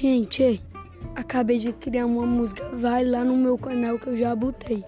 Gente, acabei de criar uma música. Vai lá no meu canal que eu já botei.